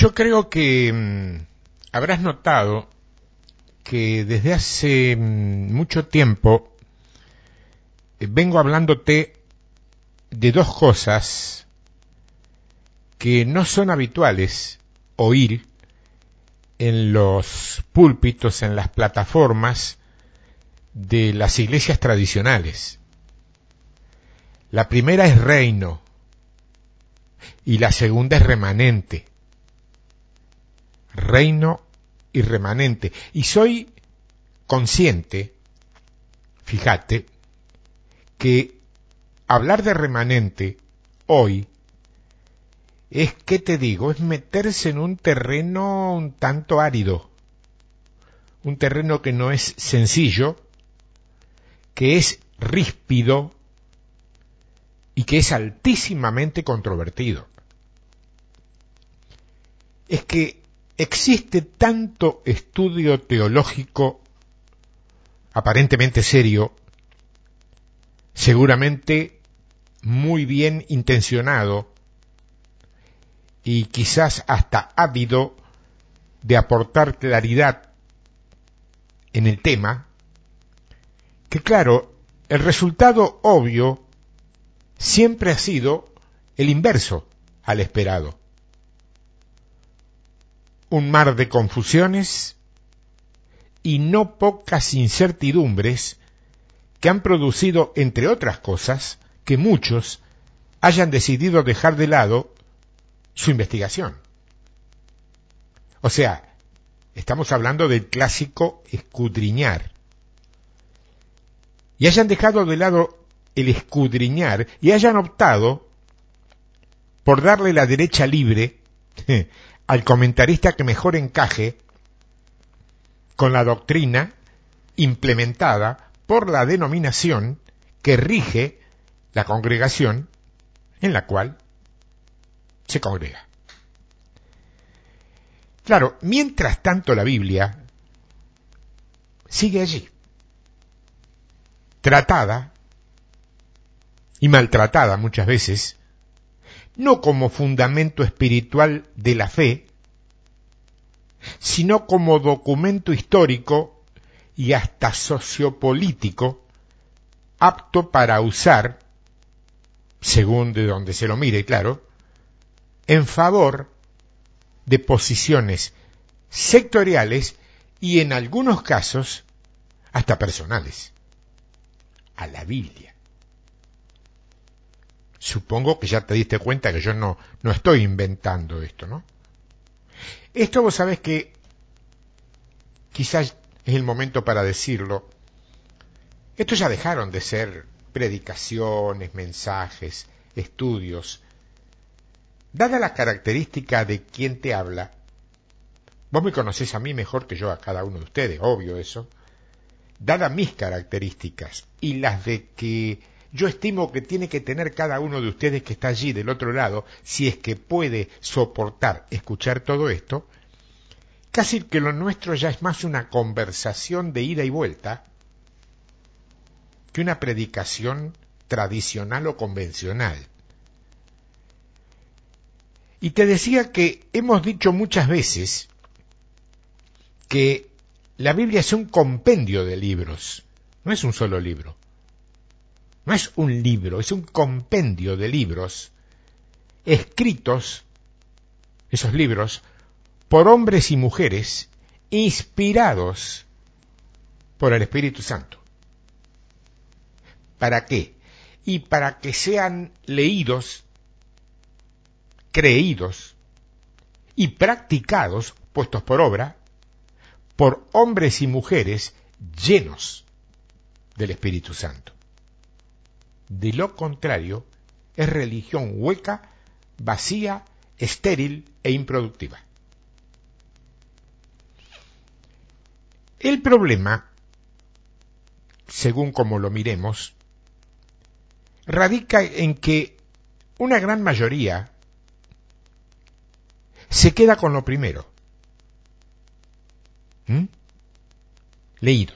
Yo creo que mm, habrás notado que desde hace mm, mucho tiempo eh, vengo hablándote de dos cosas que no son habituales oír en los púlpitos, en las plataformas de las iglesias tradicionales. La primera es reino y la segunda es remanente. Reino y remanente. Y soy consciente, fíjate, que hablar de remanente hoy es, ¿qué te digo? Es meterse en un terreno un tanto árido, un terreno que no es sencillo, que es ríspido y que es altísimamente controvertido. Es que existe tanto estudio teológico aparentemente serio, seguramente muy bien intencionado y quizás hasta ávido de aportar claridad en el tema, que claro, el resultado obvio siempre ha sido el inverso al esperado. Un mar de confusiones y no pocas incertidumbres que han producido, entre otras cosas, que muchos hayan decidido dejar de lado su investigación. O sea, estamos hablando del clásico escudriñar. Y hayan dejado de lado el escudriñar y hayan optado por darle la derecha libre al comentarista que mejor encaje con la doctrina implementada por la denominación que rige la congregación en la cual se congrega. Claro, mientras tanto la Biblia sigue allí, tratada y maltratada muchas veces, no como fundamento espiritual de la fe, sino como documento histórico y hasta sociopolítico apto para usar, según de donde se lo mire, claro, en favor de posiciones sectoriales y en algunos casos hasta personales a la Biblia. Supongo que ya te diste cuenta que yo no, no estoy inventando esto, ¿no? Esto vos sabés que quizás es el momento para decirlo. Estos ya dejaron de ser predicaciones, mensajes, estudios. Dada la característica de quien te habla, vos me conocés a mí mejor que yo a cada uno de ustedes, obvio eso. Dada mis características y las de que yo estimo que tiene que tener cada uno de ustedes que está allí del otro lado, si es que puede soportar escuchar todo esto, casi que lo nuestro ya es más una conversación de ida y vuelta que una predicación tradicional o convencional. Y te decía que hemos dicho muchas veces que la Biblia es un compendio de libros, no es un solo libro. No es un libro, es un compendio de libros escritos, esos libros, por hombres y mujeres inspirados por el Espíritu Santo. ¿Para qué? Y para que sean leídos, creídos y practicados, puestos por obra, por hombres y mujeres llenos del Espíritu Santo. De lo contrario, es religión hueca, vacía, estéril e improductiva. El problema, según como lo miremos, radica en que una gran mayoría se queda con lo primero. ¿Mm? Leído.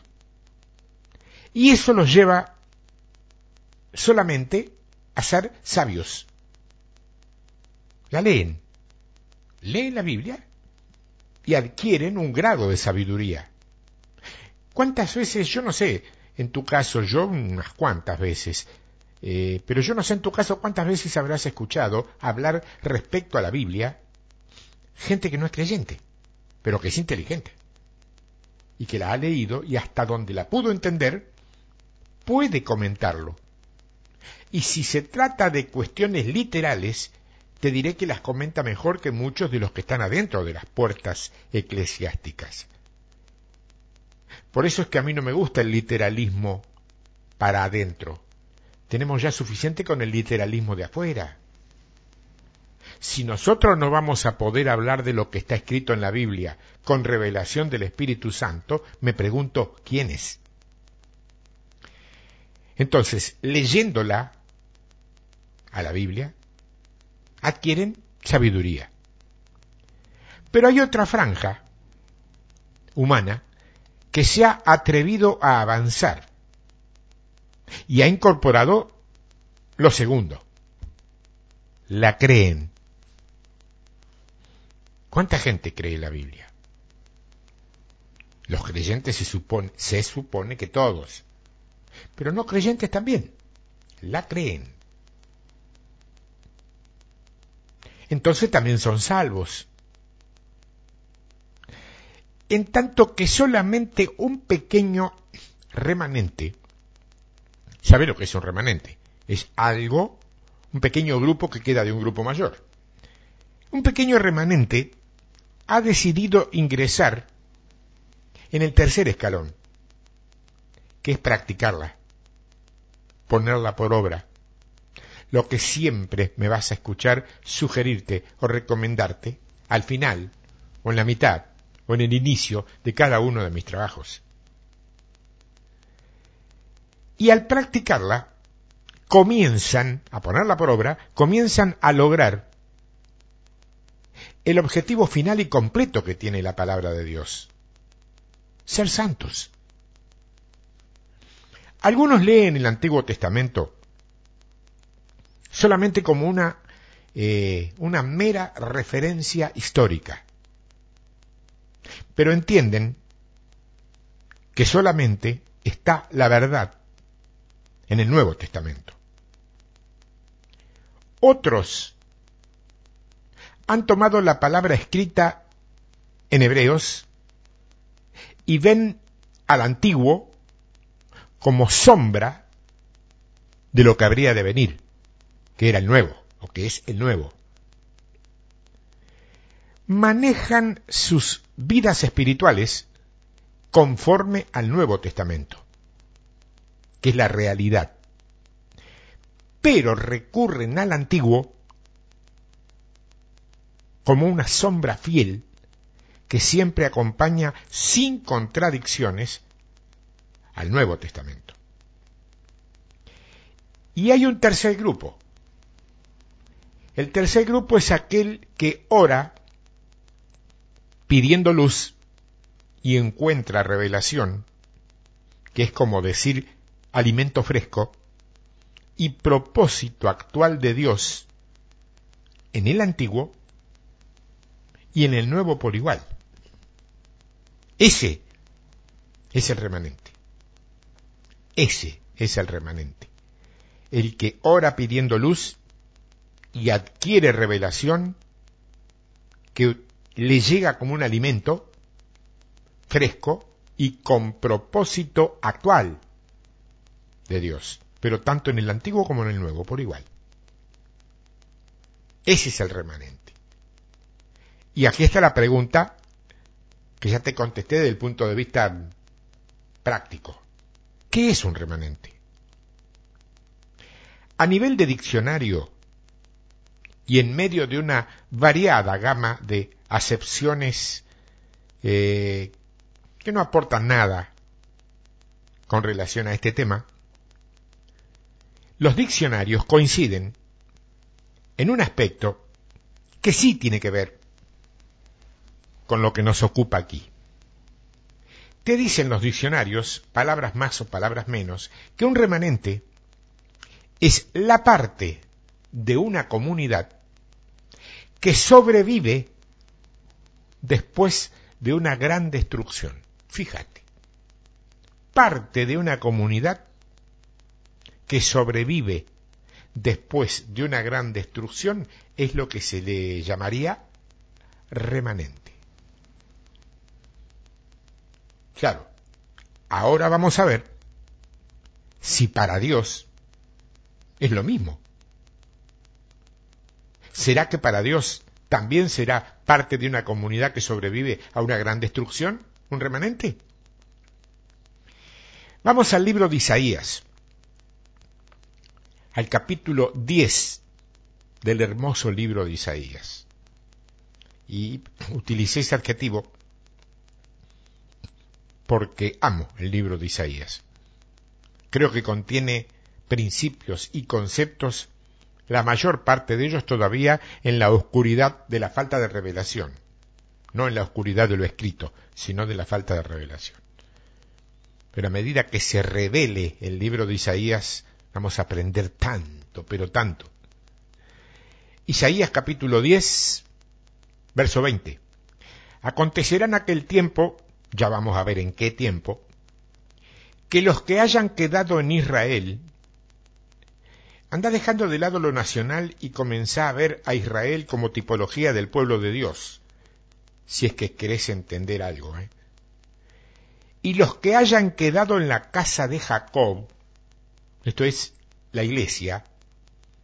Y eso los lleva solamente a ser sabios. La leen, leen la Biblia y adquieren un grado de sabiduría. ¿Cuántas veces, yo no sé, en tu caso, yo unas cuantas veces, eh, pero yo no sé en tu caso cuántas veces habrás escuchado hablar respecto a la Biblia gente que no es creyente, pero que es inteligente y que la ha leído y hasta donde la pudo entender, puede comentarlo. Y si se trata de cuestiones literales, te diré que las comenta mejor que muchos de los que están adentro de las puertas eclesiásticas. Por eso es que a mí no me gusta el literalismo para adentro. Tenemos ya suficiente con el literalismo de afuera. Si nosotros no vamos a poder hablar de lo que está escrito en la Biblia con revelación del Espíritu Santo, me pregunto, ¿quién es? Entonces, leyéndola a la Biblia, adquieren sabiduría. Pero hay otra franja humana que se ha atrevido a avanzar y ha incorporado lo segundo. La creen. ¿Cuánta gente cree la Biblia? Los creyentes se supone, se supone que todos, pero no creyentes también, la creen. Entonces también son salvos en tanto que solamente un pequeño remanente, ¿sabe lo que es un remanente? Es algo, un pequeño grupo que queda de un grupo mayor. Un pequeño remanente ha decidido ingresar en el tercer escalón, que es practicarla, ponerla por obra. Lo que siempre me vas a escuchar sugerirte o recomendarte al final o en la mitad o en el inicio de cada uno de mis trabajos. Y al practicarla, comienzan a ponerla por obra, comienzan a lograr el objetivo final y completo que tiene la palabra de Dios. Ser santos. Algunos leen el Antiguo Testamento solamente como una, eh, una mera referencia histórica pero entienden que solamente está la verdad en el Nuevo Testamento. Otros han tomado la palabra escrita en hebreos y ven al antiguo como sombra de lo que habría de venir, que era el nuevo, o que es el nuevo. Manejan sus vidas espirituales conforme al Nuevo Testamento, que es la realidad. Pero recurren al antiguo como una sombra fiel que siempre acompaña sin contradicciones al Nuevo Testamento. Y hay un tercer grupo. El tercer grupo es aquel que ora pidiendo luz y encuentra revelación, que es como decir alimento fresco, y propósito actual de Dios en el antiguo y en el nuevo por igual. Ese es el remanente. Ese es el remanente. El que ora pidiendo luz y adquiere revelación que le llega como un alimento fresco y con propósito actual de Dios, pero tanto en el antiguo como en el nuevo, por igual. Ese es el remanente. Y aquí está la pregunta que ya te contesté desde el punto de vista práctico. ¿Qué es un remanente? A nivel de diccionario y en medio de una variada gama de acepciones eh, que no aportan nada con relación a este tema, los diccionarios coinciden en un aspecto que sí tiene que ver con lo que nos ocupa aquí. Te dicen los diccionarios, palabras más o palabras menos, que un remanente es la parte de una comunidad que sobrevive después de una gran destrucción. Fíjate, parte de una comunidad que sobrevive después de una gran destrucción es lo que se le llamaría remanente. Claro, ahora vamos a ver si para Dios es lo mismo. ¿Será que para Dios también será parte de una comunidad que sobrevive a una gran destrucción? ¿Un remanente? Vamos al libro de Isaías, al capítulo 10 del hermoso libro de Isaías. Y utilicé ese adjetivo porque amo el libro de Isaías. Creo que contiene principios y conceptos, la mayor parte de ellos todavía en la oscuridad de la falta de revelación, no en la oscuridad de lo escrito, sino de la falta de revelación. Pero a medida que se revele el libro de Isaías, vamos a aprender tanto, pero tanto. Isaías capítulo 10, verso 20. Acontecerá en aquel tiempo, ya vamos a ver en qué tiempo, que los que hayan quedado en Israel, anda dejando de lado lo nacional y comenzá a ver a Israel como tipología del pueblo de Dios, si es que querés entender algo. ¿eh? Y los que hayan quedado en la casa de Jacob, esto es la iglesia,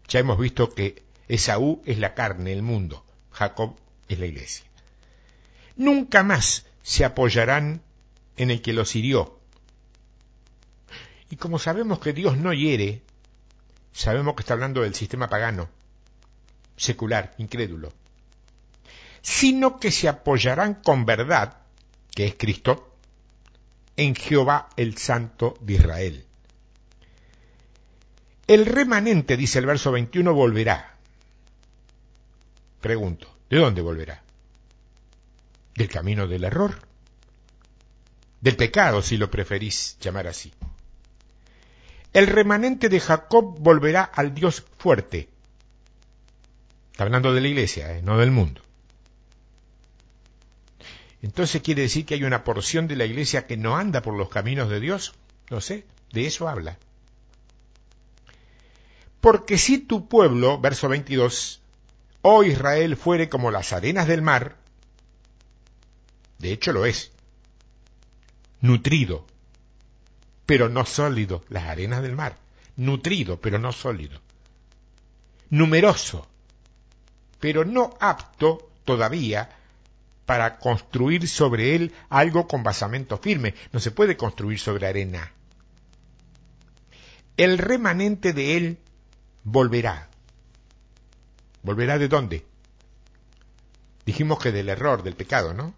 ya hemos visto que Esaú es la carne, el mundo, Jacob es la iglesia. Nunca más se apoyarán en el que los hirió. Y como sabemos que Dios no hiere, sabemos que está hablando del sistema pagano, secular, incrédulo, sino que se apoyarán con verdad, que es Cristo, en Jehová el Santo de Israel. El remanente, dice el verso 21, volverá. Pregunto, ¿de dónde volverá? del camino del error, del pecado, si lo preferís llamar así. El remanente de Jacob volverá al Dios fuerte. Está hablando de la iglesia, ¿eh? no del mundo. Entonces quiere decir que hay una porción de la iglesia que no anda por los caminos de Dios. No sé, de eso habla. Porque si tu pueblo, verso 22, oh Israel, fuere como las arenas del mar, de hecho lo es. Nutrido, pero no sólido, las arenas del mar. Nutrido, pero no sólido. Numeroso, pero no apto todavía para construir sobre él algo con basamento firme. No se puede construir sobre arena. El remanente de él volverá. ¿Volverá de dónde? Dijimos que del error, del pecado, ¿no?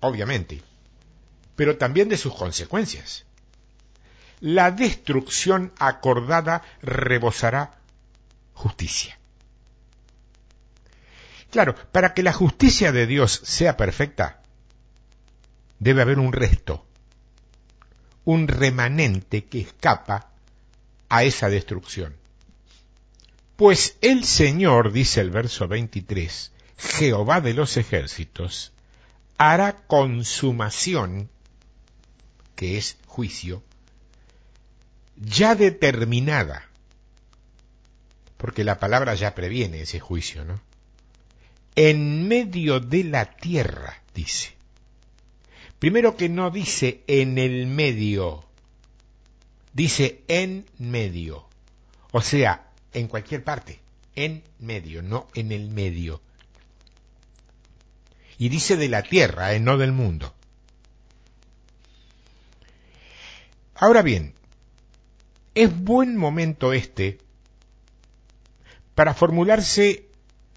obviamente, pero también de sus consecuencias. La destrucción acordada rebosará justicia. Claro, para que la justicia de Dios sea perfecta, debe haber un resto, un remanente que escapa a esa destrucción. Pues el Señor, dice el verso 23, Jehová de los ejércitos, hará consumación, que es juicio, ya determinada, porque la palabra ya previene ese juicio, ¿no? En medio de la tierra, dice. Primero que no dice en el medio, dice en medio, o sea, en cualquier parte, en medio, no en el medio y dice de la tierra, eh, no del mundo. Ahora bien, es buen momento este para formularse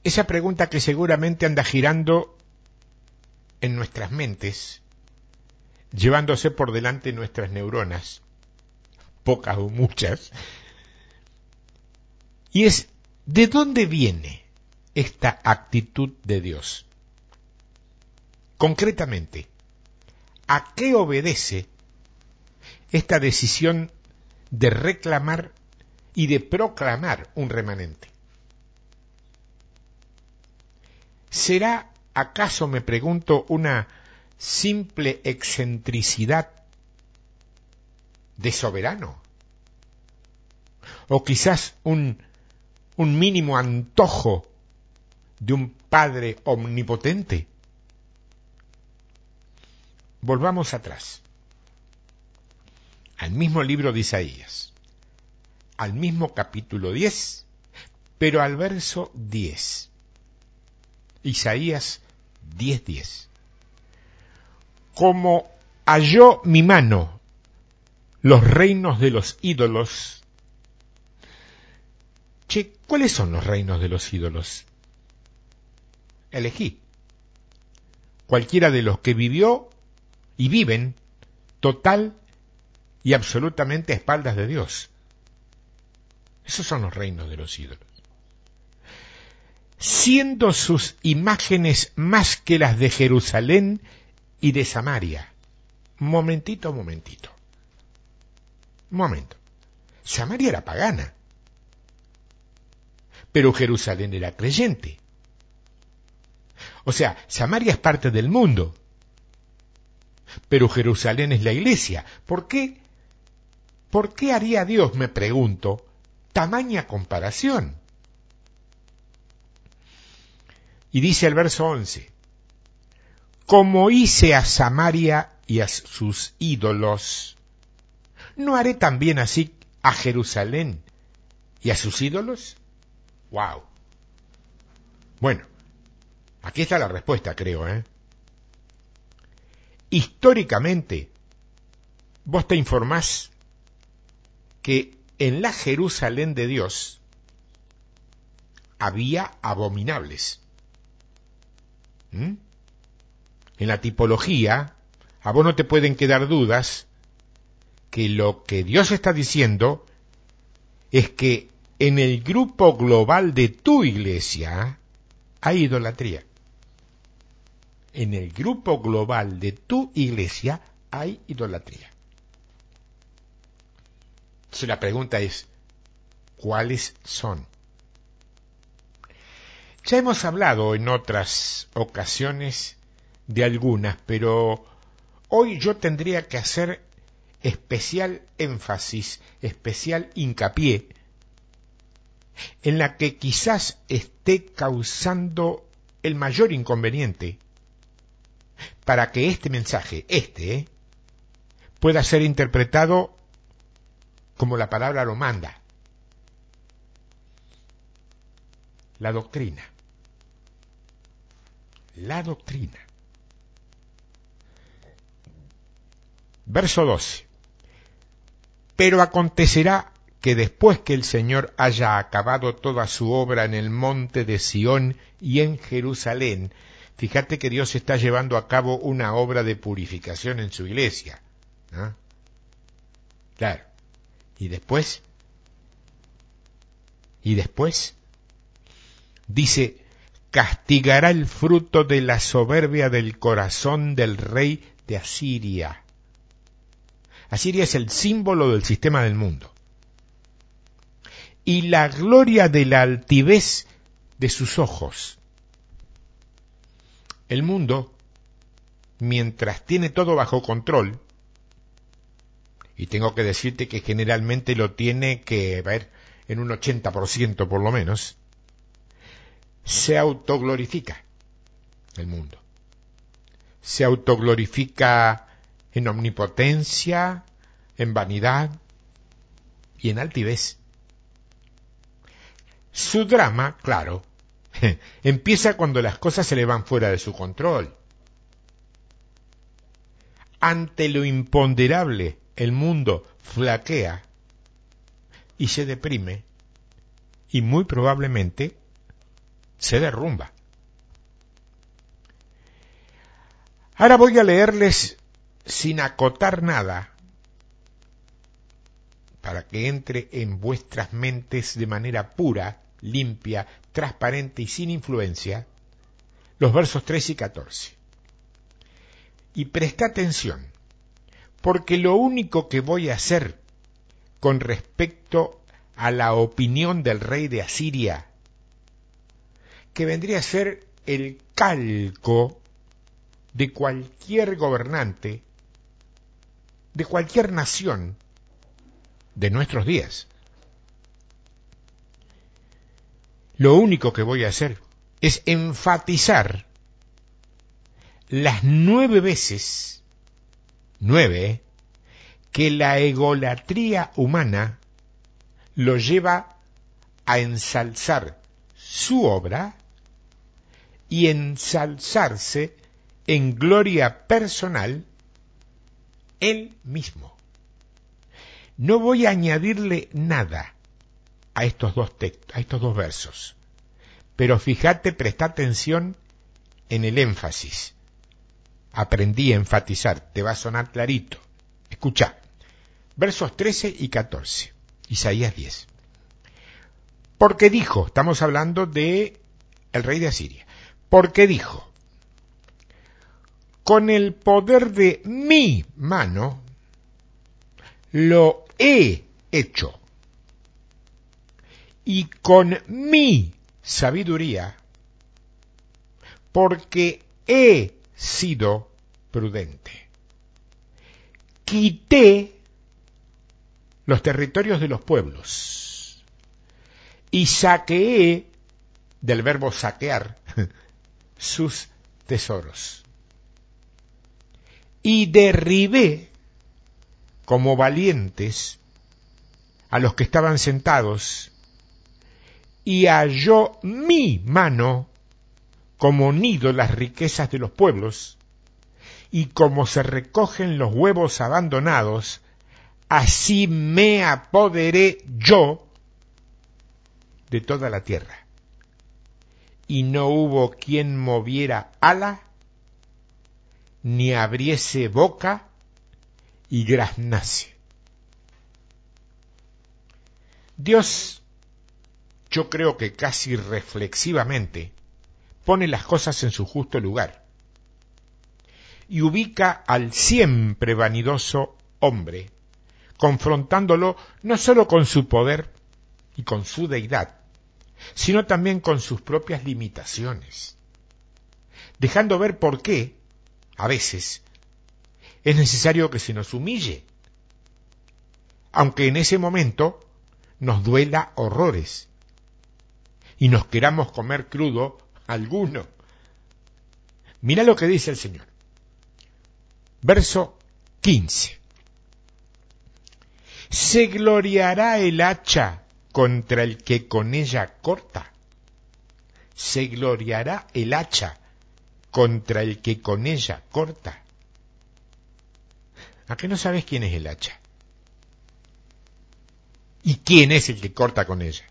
esa pregunta que seguramente anda girando en nuestras mentes, llevándose por delante nuestras neuronas, pocas o muchas, y es, ¿de dónde viene esta actitud de Dios? Concretamente, ¿a qué obedece esta decisión de reclamar y de proclamar un remanente? ¿Será acaso me pregunto una simple excentricidad de soberano? ¿O quizás un, un mínimo antojo de un Padre omnipotente? Volvamos atrás, al mismo libro de Isaías, al mismo capítulo 10, pero al verso 10. Isaías 10:10. 10. Como halló mi mano los reinos de los ídolos. Che, ¿cuáles son los reinos de los ídolos? Elegí. Cualquiera de los que vivió y viven total y absolutamente a espaldas de Dios. Esos son los reinos de los ídolos. Siendo sus imágenes más que las de Jerusalén y de Samaria. Momentito, momentito. momento. Samaria era pagana. Pero Jerusalén era creyente. O sea, Samaria es parte del mundo pero Jerusalén es la iglesia. ¿Por qué? ¿Por qué haría Dios, me pregunto, tamaña comparación? Y dice el verso 11, como hice a Samaria y a sus ídolos, ¿no haré también así a Jerusalén y a sus ídolos? ¡Wow! Bueno, aquí está la respuesta, creo, ¿eh? históricamente, vos te informás que en la Jerusalén de Dios había abominables. ¿Mm? En la tipología, a vos no te pueden quedar dudas que lo que Dios está diciendo es que en el grupo global de tu iglesia hay idolatría en el grupo global de tu iglesia hay idolatría. Entonces la pregunta es, ¿cuáles son? Ya hemos hablado en otras ocasiones de algunas, pero hoy yo tendría que hacer especial énfasis, especial hincapié en la que quizás esté causando el mayor inconveniente para que este mensaje, este, pueda ser interpretado como la palabra lo manda. La doctrina. La doctrina. Verso 12. Pero acontecerá que después que el Señor haya acabado toda su obra en el monte de Sión y en Jerusalén, Fíjate que Dios está llevando a cabo una obra de purificación en su iglesia. Claro. Y después, y después, dice, castigará el fruto de la soberbia del corazón del rey de Asiria. Asiria es el símbolo del sistema del mundo. Y la gloria de la altivez de sus ojos el mundo, mientras tiene todo bajo control, y tengo que decirte que generalmente lo tiene que ver en un 80% por lo menos, se autoglorifica el mundo. Se autoglorifica en omnipotencia, en vanidad y en altivez. Su drama, claro, Empieza cuando las cosas se le van fuera de su control. Ante lo imponderable, el mundo flaquea y se deprime y muy probablemente se derrumba. Ahora voy a leerles sin acotar nada para que entre en vuestras mentes de manera pura limpia, transparente y sin influencia, los versos 3 y 14. Y presta atención, porque lo único que voy a hacer con respecto a la opinión del rey de Asiria, que vendría a ser el calco de cualquier gobernante, de cualquier nación de nuestros días. Lo único que voy a hacer es enfatizar las nueve veces, nueve, que la egolatría humana lo lleva a ensalzar su obra y ensalzarse en gloria personal él mismo. No voy a añadirle nada a estos dos textos, a estos dos versos. Pero fíjate, presta atención en el énfasis. Aprendí a enfatizar, te va a sonar clarito. Escucha, versos 13 y 14, Isaías 10. Porque dijo, estamos hablando de el rey de Asiria, porque dijo, con el poder de mi mano lo he hecho y con mi sabiduría, porque he sido prudente. Quité los territorios de los pueblos y saqueé, del verbo saquear, sus tesoros. Y derribé como valientes a los que estaban sentados y halló mi mano como nido las riquezas de los pueblos, y como se recogen los huevos abandonados, así me apoderé yo de toda la tierra. Y no hubo quien moviera ala, ni abriese boca y graznase. Dios yo creo que casi reflexivamente pone las cosas en su justo lugar y ubica al siempre vanidoso hombre, confrontándolo no sólo con su poder y con su deidad, sino también con sus propias limitaciones, dejando ver por qué, a veces, es necesario que se nos humille, aunque en ese momento nos duela horrores y nos queramos comer crudo alguno. Mira lo que dice el Señor. Verso 15. ¿Se gloriará el hacha contra el que con ella corta? ¿Se gloriará el hacha contra el que con ella corta? ¿A qué no sabes quién es el hacha? ¿Y quién es el que corta con ella?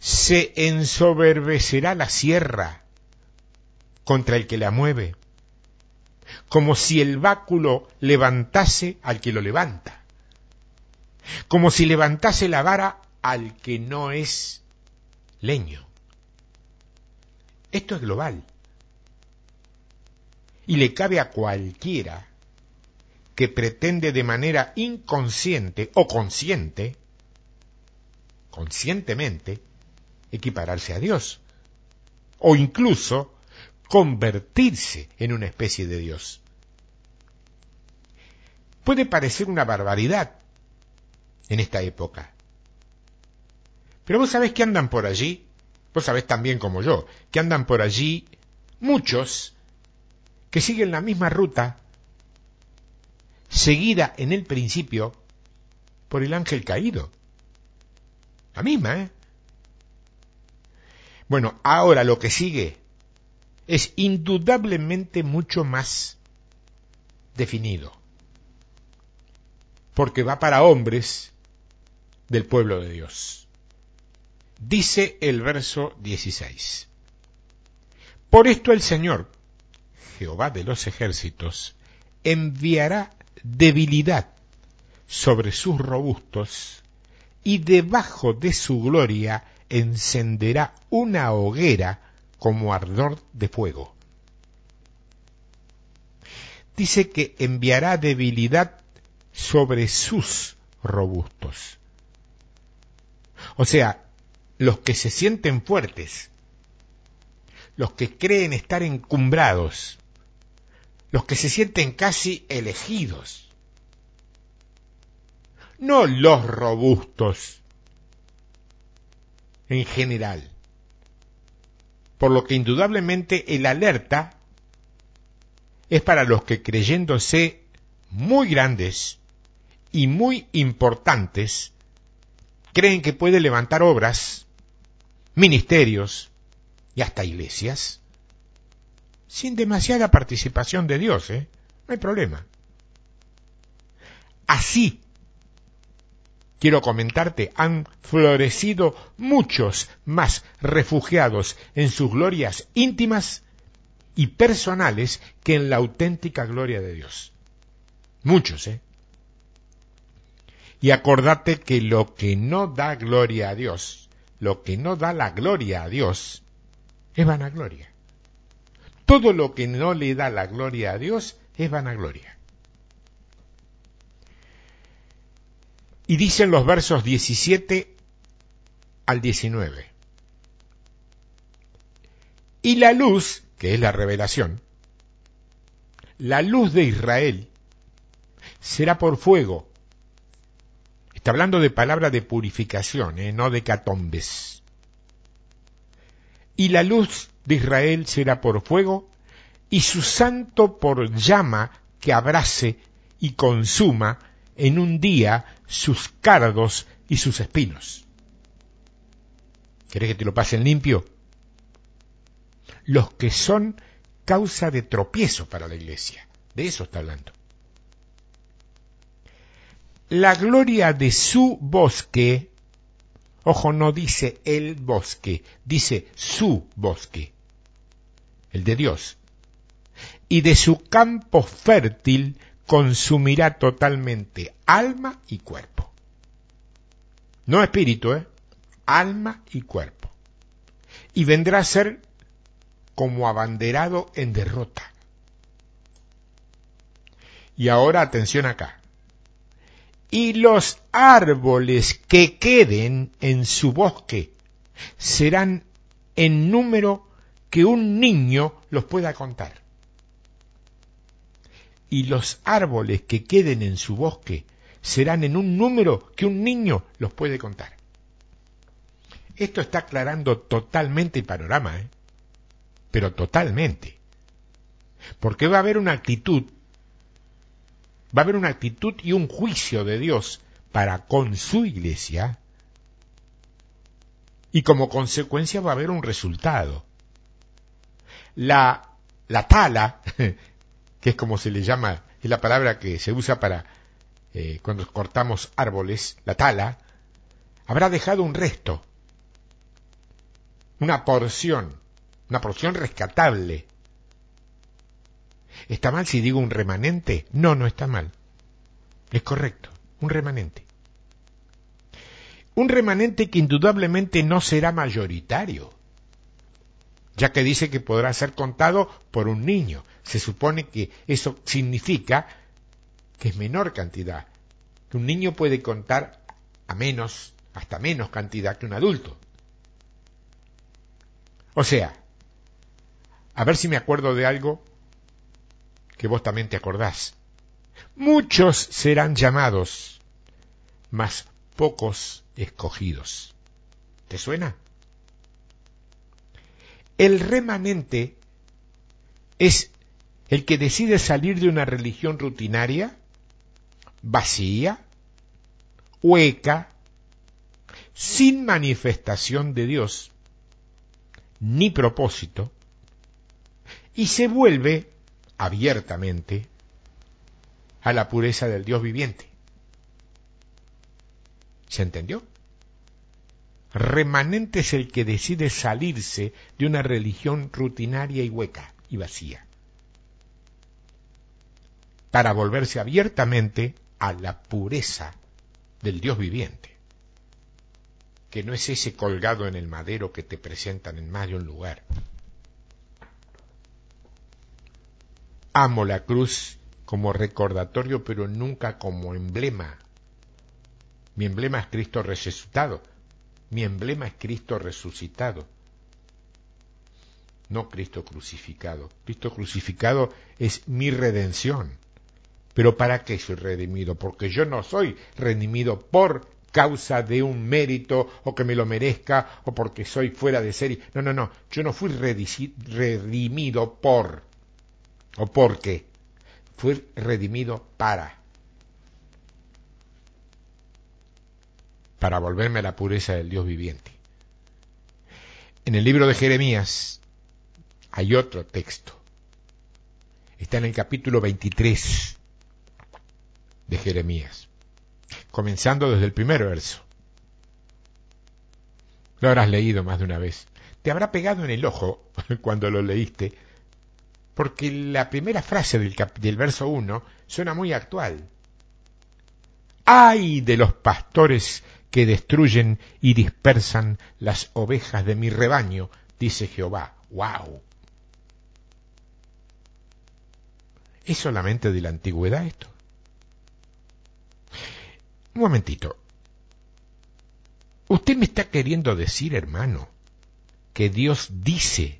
Se ensoberbecerá la sierra contra el que la mueve, como si el báculo levantase al que lo levanta, como si levantase la vara al que no es leño. Esto es global. Y le cabe a cualquiera que pretende de manera inconsciente o consciente, conscientemente, equipararse a Dios o incluso convertirse en una especie de Dios. Puede parecer una barbaridad en esta época. Pero vos sabés que andan por allí, vos sabés también como yo, que andan por allí muchos que siguen la misma ruta seguida en el principio por el ángel caído. La misma, ¿eh? Bueno, ahora lo que sigue es indudablemente mucho más definido, porque va para hombres del pueblo de Dios. Dice el verso 16. Por esto el Señor, Jehová de los ejércitos, enviará debilidad sobre sus robustos y debajo de su gloria encenderá una hoguera como ardor de fuego. Dice que enviará debilidad sobre sus robustos. O sea, los que se sienten fuertes, los que creen estar encumbrados, los que se sienten casi elegidos, no los robustos en general. Por lo que indudablemente el alerta es para los que creyéndose muy grandes y muy importantes, creen que puede levantar obras, ministerios y hasta iglesias sin demasiada participación de Dios, ¿eh? No hay problema. Así, quiero comentarte, han florecido muchos más refugiados en sus glorias íntimas y personales que en la auténtica gloria de Dios. Muchos, ¿eh? Y acordate que lo que no da gloria a Dios, lo que no da la gloria a Dios, es vanagloria. Todo lo que no le da la gloria a Dios es vanagloria. Y dicen los versos 17 al 19. Y la luz, que es la revelación, la luz de Israel, será por fuego Está hablando de palabra de purificación, ¿eh? no de catombes. Y la luz de Israel será por fuego, y su santo por llama que abrace y consuma en un día sus cardos y sus espinos. ¿Querés que te lo pasen limpio? Los que son causa de tropiezo para la iglesia. De eso está hablando la gloria de su bosque, ojo, no dice el bosque, dice su bosque, el de Dios, y de su campo fértil consumirá totalmente alma y cuerpo. No espíritu, ¿eh? Alma y cuerpo. Y vendrá a ser como abanderado en derrota. Y ahora atención acá y los árboles que queden en su bosque serán en número que un niño los pueda contar. Y los árboles que queden en su bosque serán en un número que un niño los puede contar. Esto está aclarando totalmente el panorama, ¿eh? pero totalmente. Porque va a haber una actitud va a haber una actitud y un juicio de Dios para con su iglesia y como consecuencia va a haber un resultado. La, la tala, que es como se le llama, es la palabra que se usa para eh, cuando cortamos árboles, la tala, habrá dejado un resto, una porción, una porción rescatable ¿Está mal si digo un remanente? No, no está mal. Es correcto, un remanente. Un remanente que indudablemente no será mayoritario, ya que dice que podrá ser contado por un niño. Se supone que eso significa que es menor cantidad, que un niño puede contar a menos, hasta menos cantidad que un adulto. O sea, a ver si me acuerdo de algo que vos también te acordás. Muchos serán llamados, mas pocos escogidos. ¿Te suena? El remanente es el que decide salir de una religión rutinaria, vacía, hueca, sin manifestación de Dios, ni propósito, y se vuelve abiertamente a la pureza del Dios viviente. ¿Se entendió? Remanente es el que decide salirse de una religión rutinaria y hueca y vacía para volverse abiertamente a la pureza del Dios viviente, que no es ese colgado en el madero que te presentan en más de un lugar, Amo la cruz como recordatorio, pero nunca como emblema. Mi emblema es Cristo resucitado. Mi emblema es Cristo resucitado. no Cristo crucificado. Cristo crucificado es mi redención. Pero ¿para qué soy redimido? Porque yo no soy redimido por causa de un mérito o que me lo merezca o porque soy fuera de serie. No, no, no. Yo no fui redimido por o porque. Fui redimido para. Para volverme a la pureza del Dios viviente. En el libro de Jeremías hay otro texto. Está en el capítulo 23 de Jeremías, comenzando desde el primer verso. Lo habrás leído más de una vez. Te habrá pegado en el ojo cuando lo leíste, porque la primera frase del, del verso 1 suena muy actual. ¡Ay de los pastores que destruyen y dispersan las ovejas de mi rebaño! dice Jehová. ¡Wow! ¿Es solamente de la antigüedad esto? Un momentito. Usted me está queriendo decir, hermano, que Dios dice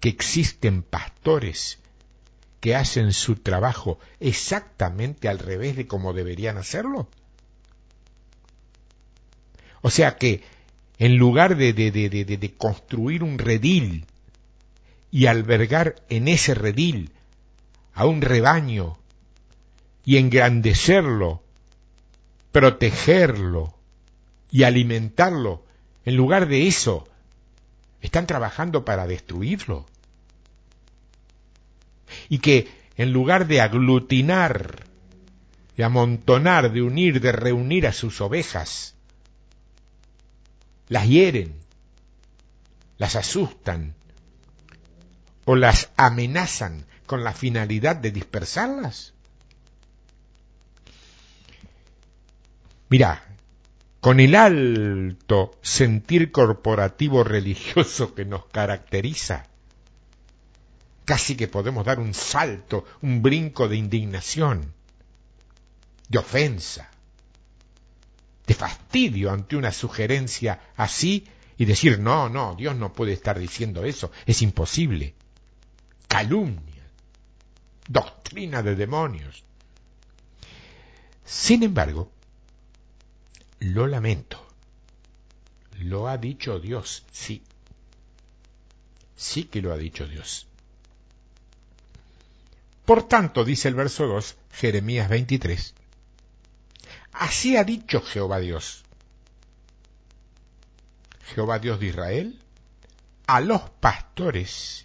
que existen pastores que hacen su trabajo exactamente al revés de como deberían hacerlo? O sea que en lugar de, de, de, de, construir un redil y albergar en ese redil a un rebaño y engrandecerlo, protegerlo y alimentarlo, en lugar de eso, están trabajando para destruirlo. Y que en lugar de aglutinar, de amontonar, de unir, de reunir a sus ovejas, las hieren, las asustan o las amenazan con la finalidad de dispersarlas? Mira, con el alto sentir corporativo religioso que nos caracteriza, casi que podemos dar un salto, un brinco de indignación, de ofensa, de fastidio ante una sugerencia así y decir, no, no, Dios no puede estar diciendo eso, es imposible. Calumnia doctrina de demonios. Sin embargo, lo lamento. Lo ha dicho Dios, sí. Sí que lo ha dicho Dios. Por tanto, dice el verso 2, Jeremías 23, así ha dicho Jehová Dios. Jehová Dios de Israel, a los pastores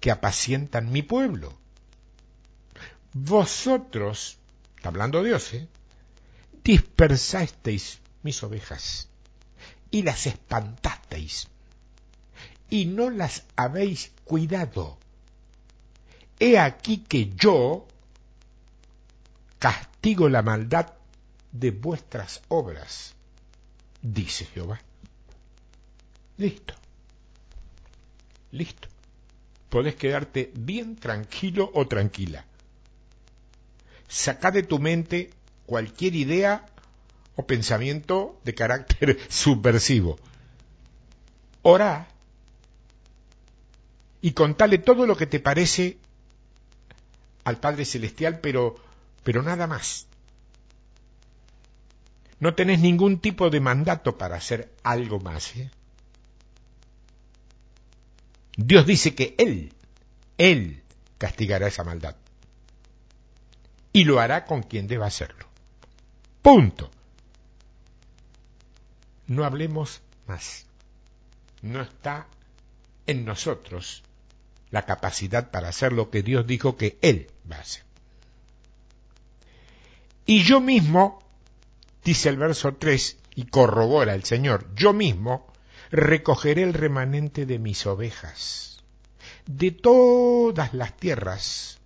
que apacientan mi pueblo vosotros, está hablando Dios, ¿eh? dispersasteis mis ovejas y las espantasteis y no las habéis cuidado. He aquí que yo castigo la maldad de vuestras obras, dice Jehová. Listo. Listo. Podés quedarte bien tranquilo o tranquila saca de tu mente cualquier idea o pensamiento de carácter subversivo. Ora y contale todo lo que te parece al Padre Celestial, pero, pero nada más. No tenés ningún tipo de mandato para hacer algo más. ¿eh? Dios dice que Él, Él castigará esa maldad y lo hará con quien deba hacerlo. Punto. No hablemos más. No está en nosotros la capacidad para hacer lo que Dios dijo que Él va a hacer. Y yo mismo, dice el verso 3, y corrobora el Señor, yo mismo recogeré el remanente de mis ovejas, de todas las tierras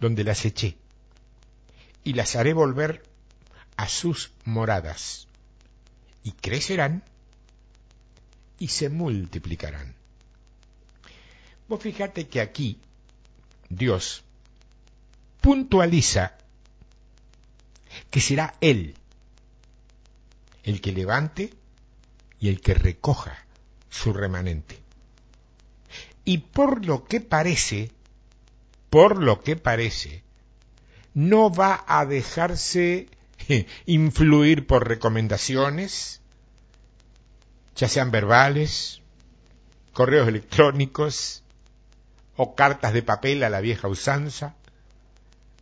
donde las eché, y las haré volver a sus moradas, y crecerán y se multiplicarán. Vos fíjate que aquí Dios puntualiza que será Él el que levante y el que recoja su remanente. y por lo que parece, por lo que parece, no va a dejarse influir por recomendaciones, ya sean verbales, correos electrónicos o cartas de papel a la vieja usanza,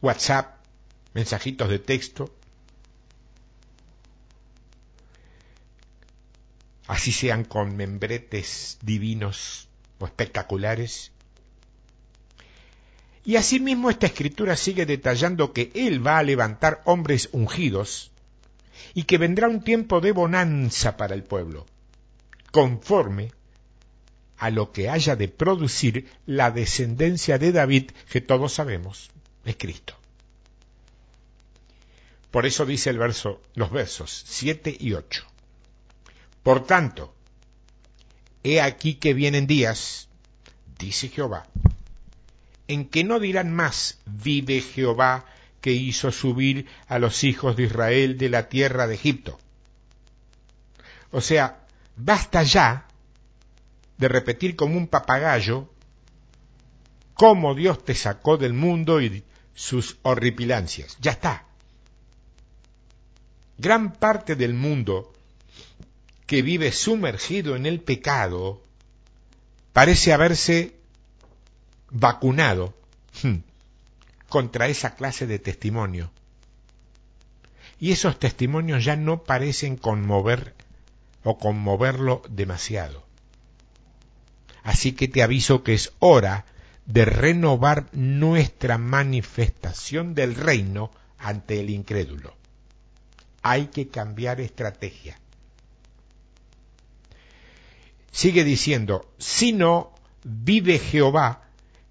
WhatsApp, mensajitos de texto, así sean con membretes divinos o espectaculares. Y asimismo esta escritura sigue detallando que Él va a levantar hombres ungidos y que vendrá un tiempo de bonanza para el pueblo, conforme a lo que haya de producir la descendencia de David que todos sabemos es Cristo. Por eso dice el verso, los versos 7 y 8. Por tanto, he aquí que vienen días, dice Jehová, en que no dirán más, vive Jehová que hizo subir a los hijos de Israel de la tierra de Egipto. O sea, basta ya de repetir como un papagayo cómo Dios te sacó del mundo y sus horripilancias. Ya está. Gran parte del mundo que vive sumergido en el pecado parece haberse vacunado hmm, contra esa clase de testimonio. Y esos testimonios ya no parecen conmover o conmoverlo demasiado. Así que te aviso que es hora de renovar nuestra manifestación del reino ante el incrédulo. Hay que cambiar estrategia. Sigue diciendo, si no, vive Jehová,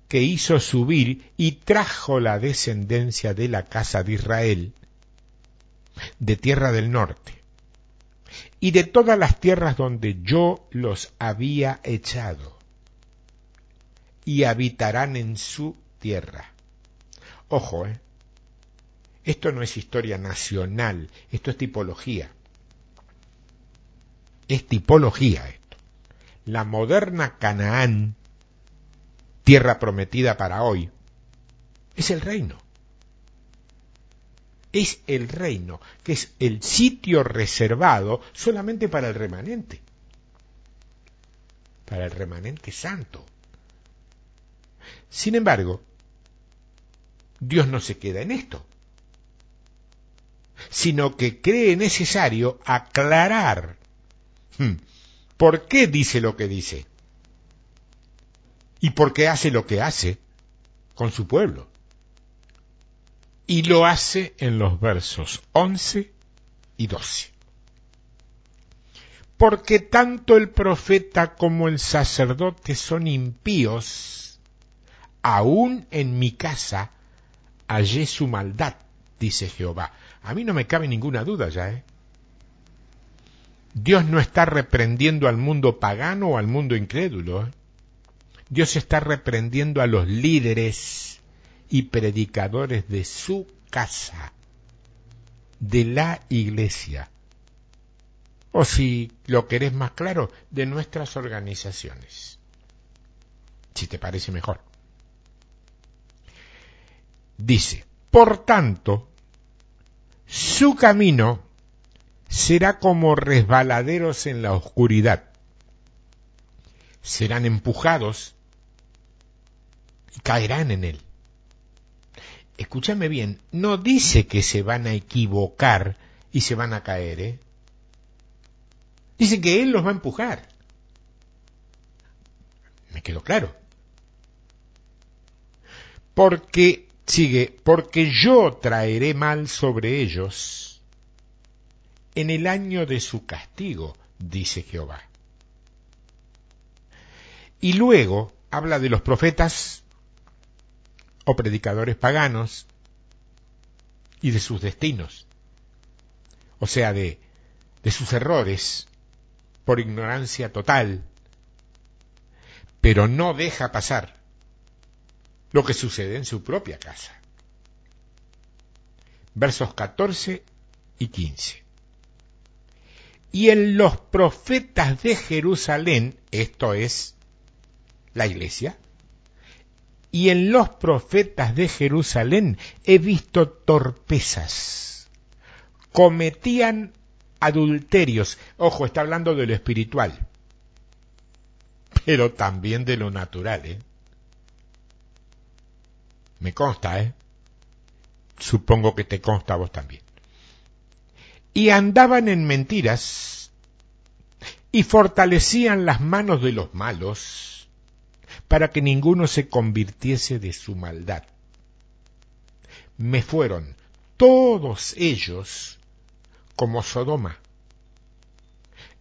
que hizo subir y trajo la descendencia de la casa de Israel, de tierra del norte, y de todas las tierras donde yo los había echado, y habitarán en su tierra. Ojo, ¿eh? Esto no es historia nacional, esto es tipología. Es tipología la moderna Canaán, tierra prometida para hoy, es el reino. Es el reino, que es el sitio reservado solamente para el remanente, para el remanente santo. Sin embargo, Dios no se queda en esto, sino que cree necesario aclarar hmm, ¿Por qué dice lo que dice? ¿Y por qué hace lo que hace con su pueblo? Y lo hace en los versos 11 y 12. Porque tanto el profeta como el sacerdote son impíos, aún en mi casa hallé su maldad, dice Jehová. A mí no me cabe ninguna duda ya, ¿eh? Dios no está reprendiendo al mundo pagano o al mundo incrédulo. Dios está reprendiendo a los líderes y predicadores de su casa, de la iglesia. O si lo querés más claro, de nuestras organizaciones. Si te parece mejor. Dice, por tanto, su camino será como resbaladeros en la oscuridad. Serán empujados y caerán en él. Escúchame bien, no dice que se van a equivocar y se van a caer, ¿eh? Dice que Él los va a empujar. Me quedó claro. Porque, sigue, porque yo traeré mal sobre ellos en el año de su castigo, dice Jehová. Y luego habla de los profetas o predicadores paganos y de sus destinos, o sea, de, de sus errores por ignorancia total, pero no deja pasar lo que sucede en su propia casa. Versos 14 y 15 y en los profetas de Jerusalén, esto es, la iglesia, y en los profetas de Jerusalén he visto torpezas. Cometían adulterios. Ojo, está hablando de lo espiritual, pero también de lo natural. ¿eh? Me consta, ¿eh? Supongo que te consta a vos también. Y andaban en mentiras y fortalecían las manos de los malos para que ninguno se convirtiese de su maldad. Me fueron todos ellos como Sodoma,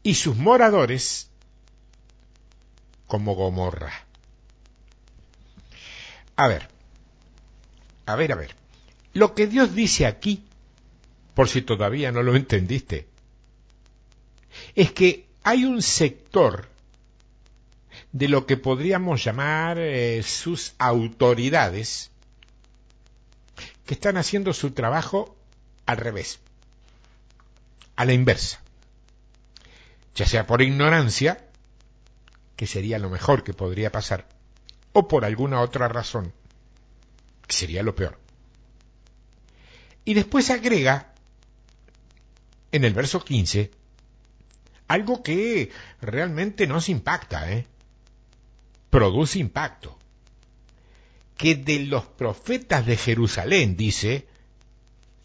y sus moradores como Gomorra. A ver, a ver, a ver. Lo que Dios dice aquí, por si todavía no lo entendiste, es que hay un sector de lo que podríamos llamar eh, sus autoridades, que están haciendo su trabajo al revés, a la inversa, ya sea por ignorancia, que sería lo mejor que podría pasar, o por alguna otra razón, que sería lo peor. Y después agrega, en el verso 15, algo que realmente nos impacta, ¿eh? produce impacto. Que de los profetas de Jerusalén, dice,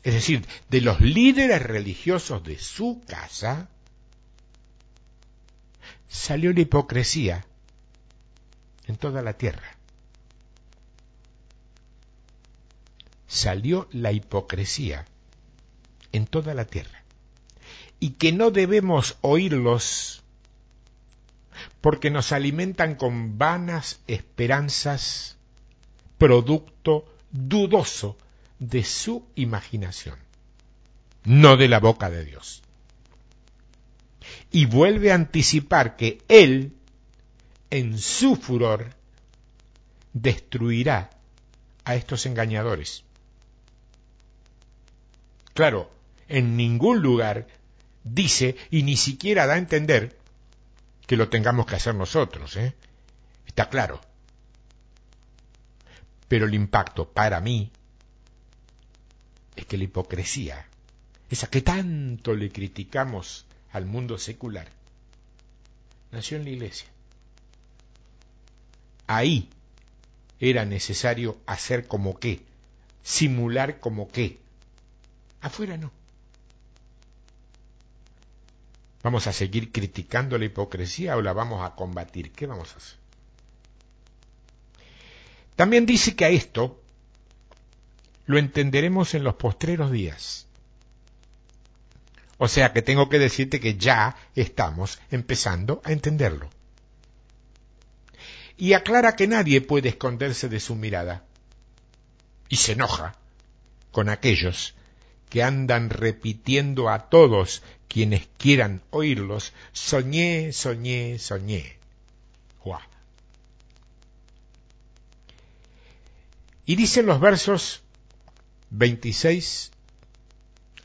es decir, de los líderes religiosos de su casa, salió la hipocresía en toda la tierra. Salió la hipocresía en toda la tierra. Y que no debemos oírlos porque nos alimentan con vanas esperanzas, producto dudoso de su imaginación, no de la boca de Dios. Y vuelve a anticipar que Él, en su furor, destruirá a estos engañadores. Claro, en ningún lugar dice y ni siquiera da a entender que lo tengamos que hacer nosotros, ¿eh? Está claro. Pero el impacto para mí es que la hipocresía, esa que tanto le criticamos al mundo secular, nació en la iglesia. Ahí era necesario hacer como qué, simular como qué. Afuera no. ¿Vamos a seguir criticando la hipocresía o la vamos a combatir? ¿Qué vamos a hacer? También dice que a esto lo entenderemos en los postreros días. O sea que tengo que decirte que ya estamos empezando a entenderlo. Y aclara que nadie puede esconderse de su mirada. Y se enoja con aquellos que andan repitiendo a todos quienes quieran oírlos, soñé, soñé, soñé. Y dicen los versos 26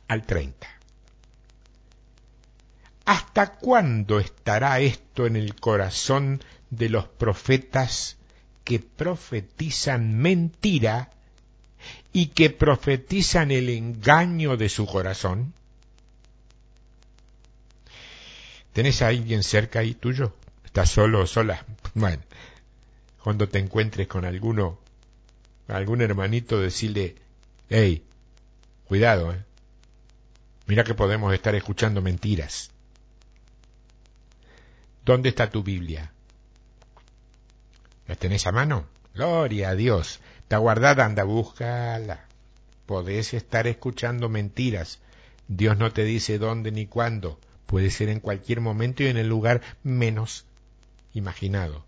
al 30. ¿Hasta cuándo estará esto en el corazón de los profetas que profetizan mentira y que profetizan el engaño de su corazón? ¿Tenés a alguien cerca ahí tuyo? ¿Estás solo o sola? Bueno, cuando te encuentres con alguno, algún hermanito, decirle, hey, cuidado, ¿eh? Mira que podemos estar escuchando mentiras. ¿Dónde está tu Biblia? ¿La tenés a mano? Gloria a Dios. Está guardada, anda, búscala. Podés estar escuchando mentiras. Dios no te dice dónde ni cuándo. Puede ser en cualquier momento y en el lugar menos imaginado.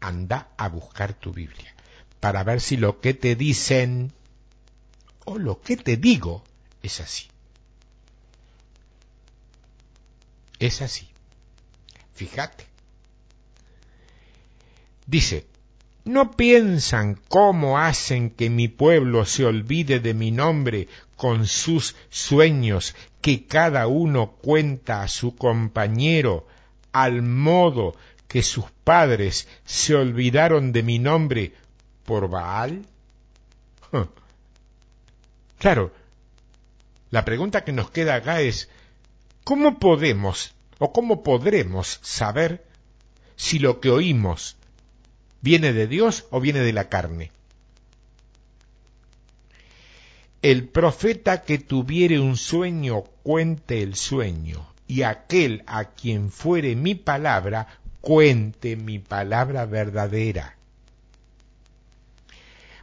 Anda a buscar tu Biblia para ver si lo que te dicen o lo que te digo es así. Es así. Fíjate. Dice, ¿no piensan cómo hacen que mi pueblo se olvide de mi nombre con sus sueños que cada uno cuenta a su compañero al modo que sus padres se olvidaron de mi nombre por Baal? Claro, la pregunta que nos queda acá es, ¿cómo podemos o cómo podremos saber si lo que oímos viene de Dios o viene de la carne? El profeta que tuviere un sueño cuente el sueño, y aquel a quien fuere mi palabra cuente mi palabra verdadera.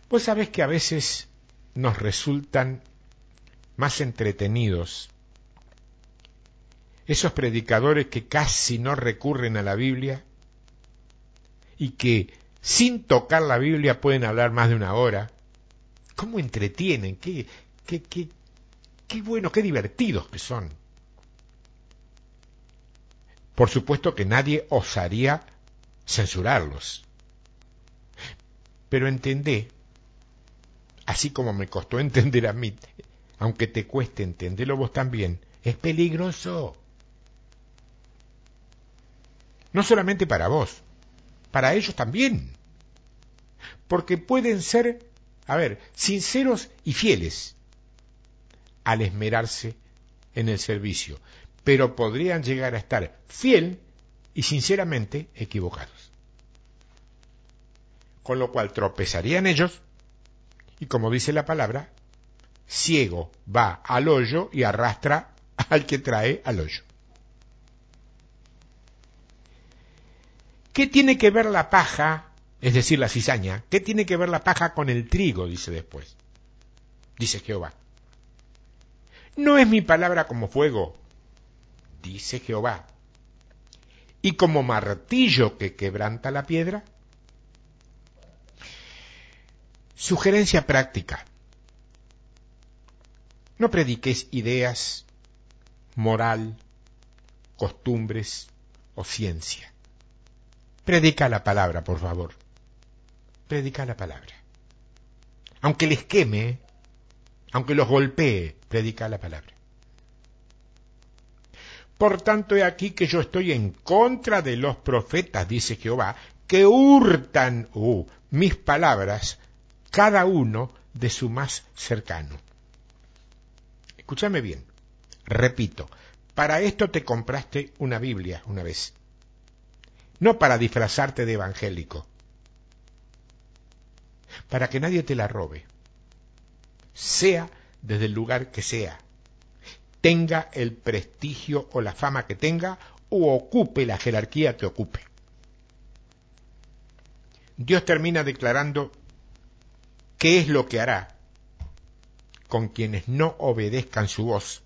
Vos sabés que a veces nos resultan más entretenidos esos predicadores que casi no recurren a la Biblia y que sin tocar la Biblia pueden hablar más de una hora. ¿Cómo entretienen? ¿Qué, qué, qué, qué bueno, qué divertidos que son? Por supuesto que nadie osaría censurarlos. Pero entendé, así como me costó entender a mí, aunque te cueste entenderlo vos también, es peligroso. No solamente para vos, para ellos también. Porque pueden ser, a ver, sinceros y fieles al esmerarse en el servicio, pero podrían llegar a estar fiel y sinceramente equivocados. Con lo cual tropezarían ellos y como dice la palabra, ciego va al hoyo y arrastra al que trae al hoyo. ¿Qué tiene que ver la paja, es decir, la cizaña? ¿Qué tiene que ver la paja con el trigo? dice después. Dice Jehová. ¿No es mi palabra como fuego? Dice Jehová. ¿Y como martillo que quebranta la piedra? Sugerencia práctica. No prediques ideas, moral, costumbres o ciencia. Predica la palabra, por favor. Predica la palabra. Aunque les queme, aunque los golpee, predica la palabra. Por tanto, he aquí que yo estoy en contra de los profetas, dice Jehová, que hurtan uh, mis palabras, cada uno de su más cercano. Escúchame bien, repito, para esto te compraste una Biblia una vez, no para disfrazarte de evangélico, para que nadie te la robe, sea desde el lugar que sea, tenga el prestigio o la fama que tenga, o ocupe la jerarquía que ocupe. Dios termina declarando qué es lo que hará con quienes no obedezcan su voz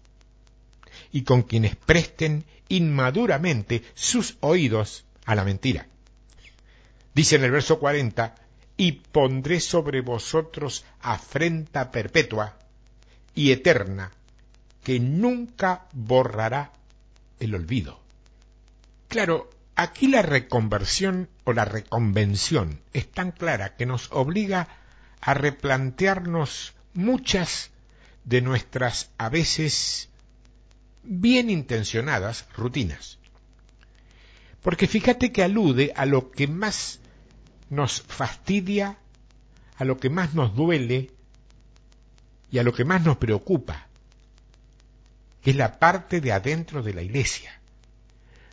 y con quienes presten inmaduramente sus oídos a la mentira. Dice en el verso 40, y pondré sobre vosotros afrenta perpetua y eterna, que nunca borrará el olvido. Claro, aquí la reconversión o la reconvención es tan clara que nos obliga a replantearnos muchas de nuestras a veces bien intencionadas rutinas. Porque fíjate que alude a lo que más nos fastidia, a lo que más nos duele y a lo que más nos preocupa, que es la parte de adentro de la iglesia,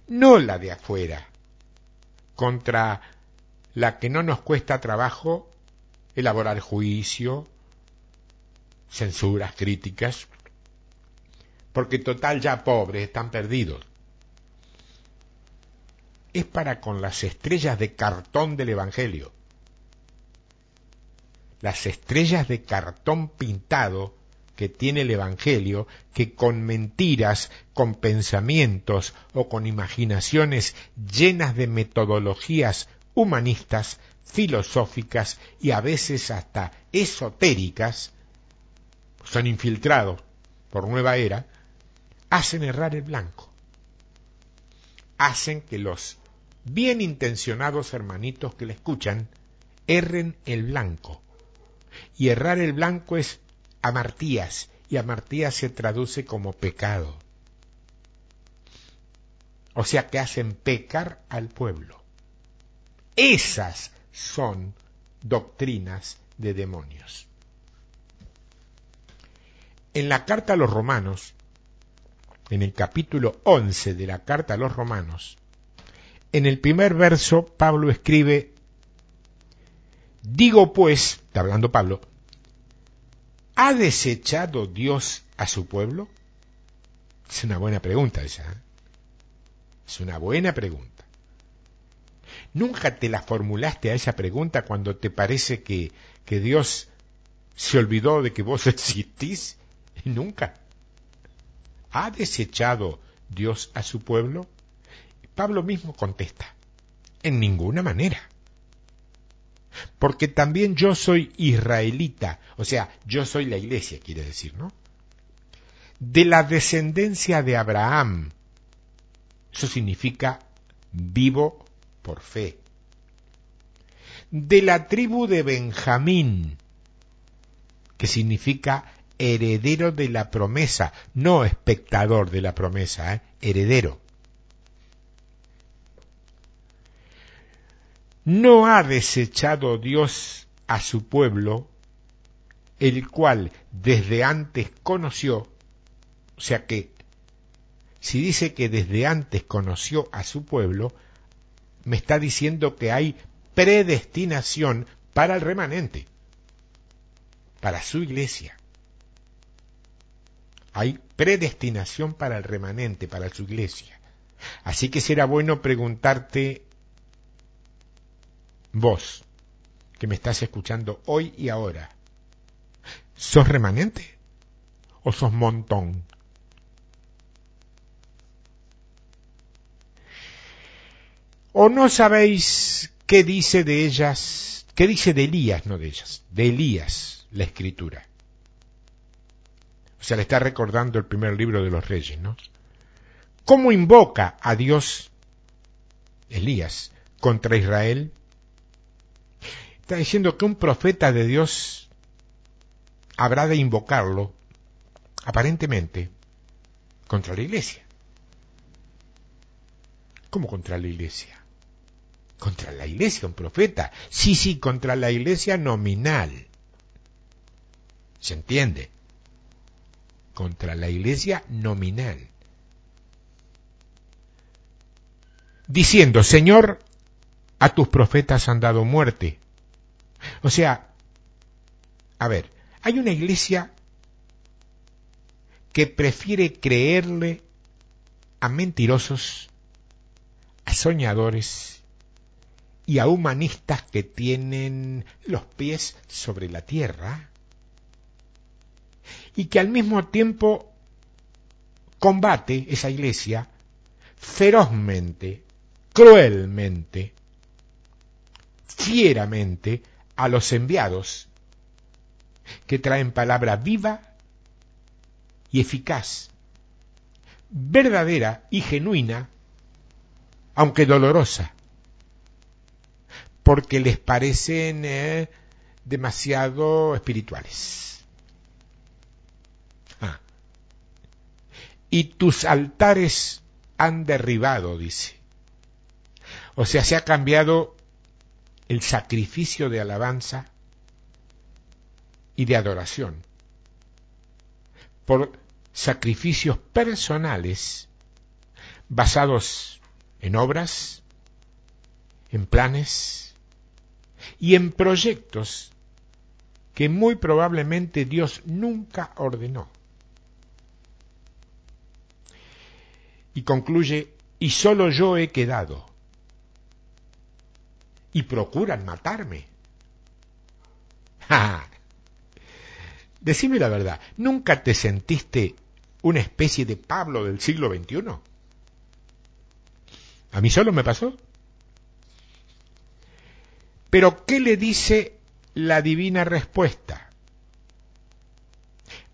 no la de afuera, contra la que no nos cuesta trabajo elaborar juicio, censuras, críticas, porque total ya pobres están perdidos. Es para con las estrellas de cartón del Evangelio. Las estrellas de cartón pintado que tiene el Evangelio, que con mentiras, con pensamientos o con imaginaciones llenas de metodologías humanistas, filosóficas y a veces hasta esotéricas, son infiltrados por nueva era, hacen errar el blanco. Hacen que los bien intencionados hermanitos que le escuchan erren el blanco. Y errar el blanco es amartías, y amartías se traduce como pecado. O sea que hacen pecar al pueblo. Esas son doctrinas de demonios. En la carta a los romanos, en el capítulo 11 de la carta a los romanos, en el primer verso Pablo escribe, digo pues, está hablando Pablo, ¿ha desechado Dios a su pueblo? Es una buena pregunta esa. ¿eh? Es una buena pregunta. ¿Nunca te la formulaste a esa pregunta cuando te parece que, que Dios se olvidó de que vos existís? Nunca. ¿Ha desechado Dios a su pueblo? Pablo mismo contesta, en ninguna manera. Porque también yo soy israelita, o sea, yo soy la iglesia, quiere decir, ¿no? De la descendencia de Abraham. Eso significa vivo por fe. De la tribu de Benjamín, que significa heredero de la promesa, no espectador de la promesa, ¿eh? heredero. No ha desechado Dios a su pueblo, el cual desde antes conoció, o sea que si dice que desde antes conoció a su pueblo, me está diciendo que hay predestinación para el remanente, para su iglesia. Hay predestinación para el remanente, para su iglesia. Así que será bueno preguntarte vos, que me estás escuchando hoy y ahora, ¿sos remanente o sos montón? ¿O no sabéis qué dice de ellas, qué dice de Elías, no de ellas, de Elías la escritura? O sea, le está recordando el primer libro de los reyes, ¿no? ¿Cómo invoca a Dios Elías contra Israel? Está diciendo que un profeta de Dios habrá de invocarlo, aparentemente, contra la iglesia. ¿Cómo contra la iglesia? Contra la iglesia, un profeta. Sí, sí, contra la iglesia nominal. ¿Se entiende? Contra la iglesia nominal. Diciendo, Señor, a tus profetas han dado muerte o sea, a ver, hay una iglesia que prefiere creerle a mentirosos, a soñadores y a humanistas que tienen los pies sobre la tierra y que al mismo tiempo combate esa iglesia ferozmente, cruelmente, fieramente a los enviados que traen palabra viva y eficaz, verdadera y genuina, aunque dolorosa, porque les parecen eh, demasiado espirituales. Ah. Y tus altares han derribado, dice. O sea, se ha cambiado el sacrificio de alabanza y de adoración por sacrificios personales basados en obras, en planes y en proyectos que muy probablemente Dios nunca ordenó. Y concluye, y solo yo he quedado y procuran matarme. Decime la verdad, ¿nunca te sentiste una especie de Pablo del siglo XXI? A mí solo me pasó. Pero ¿qué le dice la divina respuesta?